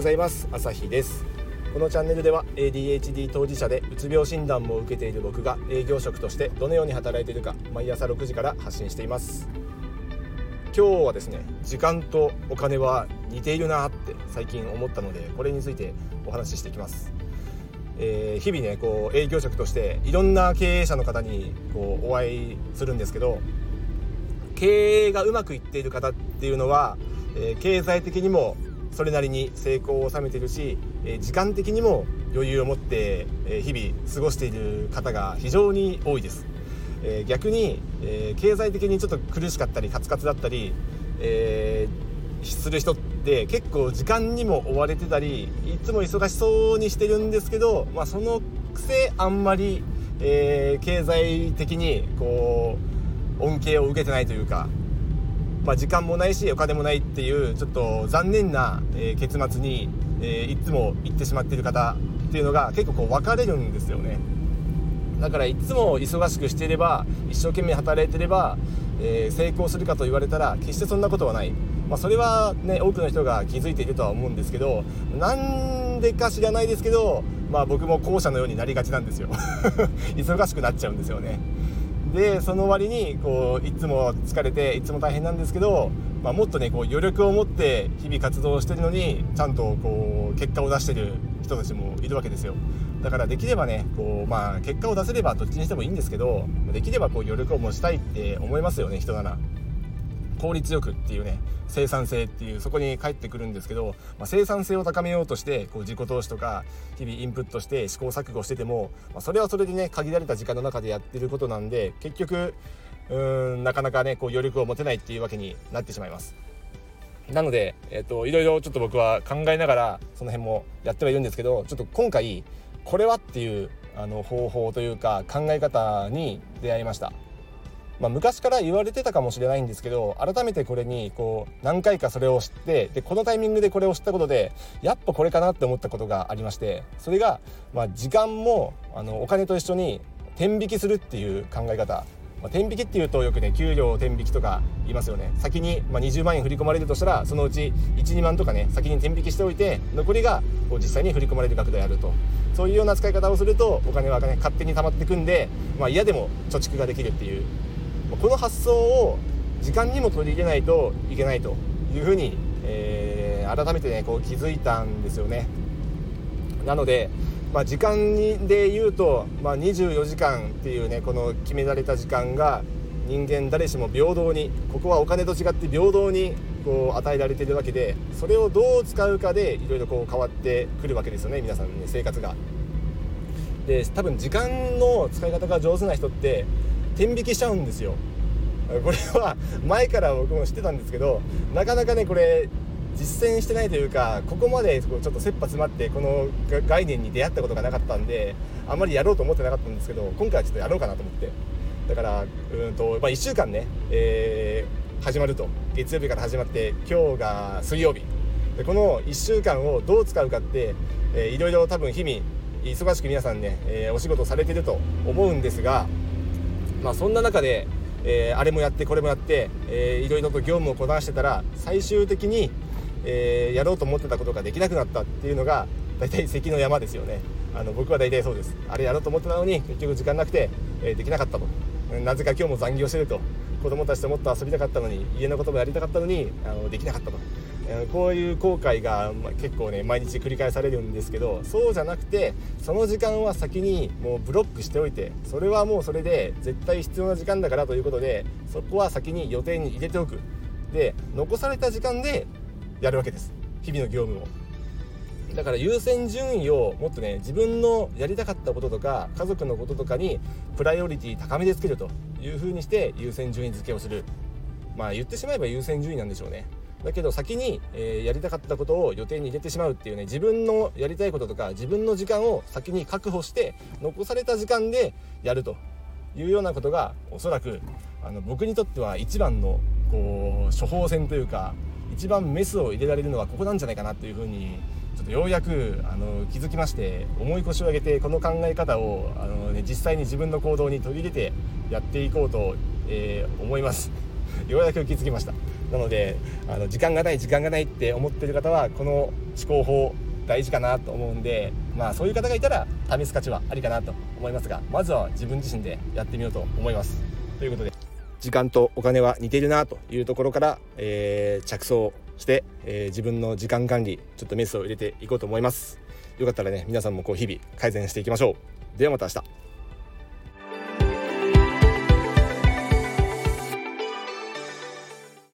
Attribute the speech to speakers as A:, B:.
A: ございます。朝日です。このチャンネルでは ADHD 当事者でうつ病診断も受けている僕が営業職としてどのように働いているか毎朝6時から発信しています。今日はですね時間とお金は似ているなって最近思ったのでこれについてお話ししていきます。えー、日々ねこう営業職としていろんな経営者の方にこうお会いするんですけど経営がうまくいっている方っていうのは、え、経済的にもそれなりに成功を収めているし、え時間的にも余裕を持って、え日々過ごしている方が非常に多いです、え逆に、え経済的にちょっと苦しかったりカツカツだったり、えする人って結構時間にも追われてたりいつも忙しそうにしてるんですけど、まあ、そのくせあんまり、えー、経済的にこう恩恵を受けてないというかまあ、時間もないしお金もないっていうちょっと残念な、え結末に、えいつも行ってしまっている方っていうのが結構こう分かれるんですよね。だからいつも忙しくしていれば一生懸命働いてれば、えー、成功するかと言われたら決してそんなことはない、まあ、それはね多くの人が気づいているとは思うんですけどなんでか知らないですけど、まあ、僕も後者のようになりがちなんですよ。忙しくなっちゃうんですよね。でその割にこういつも疲れていつも大変なんですけど、まあ、もっとねこう余力を持って日々活動してるのにちゃんとこう結果を出してる人たちもいるわけですよだからできればねこう、まあ、結果を出せればどっちにしてもいいんですけどできればこう余力を持ちたいって思いますよね人なら。効率よくっていうね生産性っていうそこに返ってくるんですけど、まあ、生産性を高めようとしてこう自己投資とか日々インプットして試行錯誤してても、まあ、それはそれでね限られた時間の中でやってることなんで結局うーんなかなかねこう余力を持てないっていうわけになってしまいます。なので、えっ、と、いろいろちょっと僕は考えながらその辺もやってはいるんですけどちょっと今回これはっていうあの方法というか考え方に出会いました。まあ、昔から言われてたかもしれないんですけど改めてこれにこう何回かそれを知ってでこのタイミングでこれを知ったことでやっぱこれかなって思ったことがありましてそれが、まあ、時間もあのお金と一緒に天引きするっていう考え方。まあ、天引きっていうとよくね給料を天引きとか言いますよね。先に、まあ、20万円振り込まれるとしたらそのうち12万とかね先に天引きしておいて残りがこう実際に振り込まれる額であると。そういうような使い方をするとお金は、ね、勝手に溜まってくんで、まあ、嫌でも貯蓄ができるっていうこの発想を時間にも取り入れないといけないというふうに、えー、改めてねこう気づいたんですよねなので、まあ、時間にで言うと、まあ、24時間っていうねこの決められた時間が人間誰しも平等にここはお金と違って平等にこう与えられているわけでそれをどう使うかでいろいろこう変わってくるわけですよね皆さんの、ね、生活が。で多分時間の使い方が上手な人って天引きしちゃうんですよ。これは前から僕も知ってたんですけどなかなかねこれ実践してないというかここまでちょっと切羽詰まってこの概念に出会ったことがなかったんであんまりやろうと思ってなかったんですけど今回はちょっとやろうかなと思って。だからうんと、まあ、1週間ね、えー、始まると。月曜日から始まって今日が水曜日。でこの1週間をどう使うかって、えー、いろいろ多分日々忙しく皆さんね、えー、お仕事されてると思うんですがまあ、そんな中で、えー、あれもやってこれもやって、えー、いろいろと業務をこなしてたら最終的に、えー、やろうと思ってたことができなくなったっていうのが大体関の山ですよね。あの僕は大体そうです。あれやろうと思ってたのに結局時間なくて、えー、できなかったと。なぜか今日も残業してると。子供たちともっと遊びたかったのに家のこともやりたかったのにあのできなかったと。こういう後悔が結構ね毎日繰り返されるんですけどそうじゃなくてその時間は先にもうブロックしておいてそれはもうそれで絶対必要な時間だからということでそこは先に予定に入れておく。で残された時間でやるわけです。日々の業務を。だから優先順位をもっとね自分のやりたかったこととか家族のこととかにプライオリティ高めでつけるというふうにして優先順位付けをする。まあ言ってしまえば優先順位なんでしょうね。だけど先に、えー、やりたかったことを予定に入れてしまうっていうね自分のやりたいこととか自分の時間を先に確保して残された時間でやるというようなことがおそらくあの僕にとっては一番のこう処方箋というか一番メスを入れられるのはここなんじゃないかなというふうにちょっとようやくあの気づきまして重い腰を上げてこの考え方をあの、ね、実際に自分の行動に取り入れてやっていこうと、えー、思います。ようやく気づきました。なのであの時間がない時間がないって思ってる方はこの思考法大事かなと思うんでまあそういう方がいたら試す価値はありかなと思いますがまずは自分自身でやってみようと思います。ということで時間とお金は似ているなというところから、えー、着想して、えー、自分の時間管理ちょっとメスを入れていこうと思います。よかったらね皆さんもこう日々改善していきましょう。ではまた明日。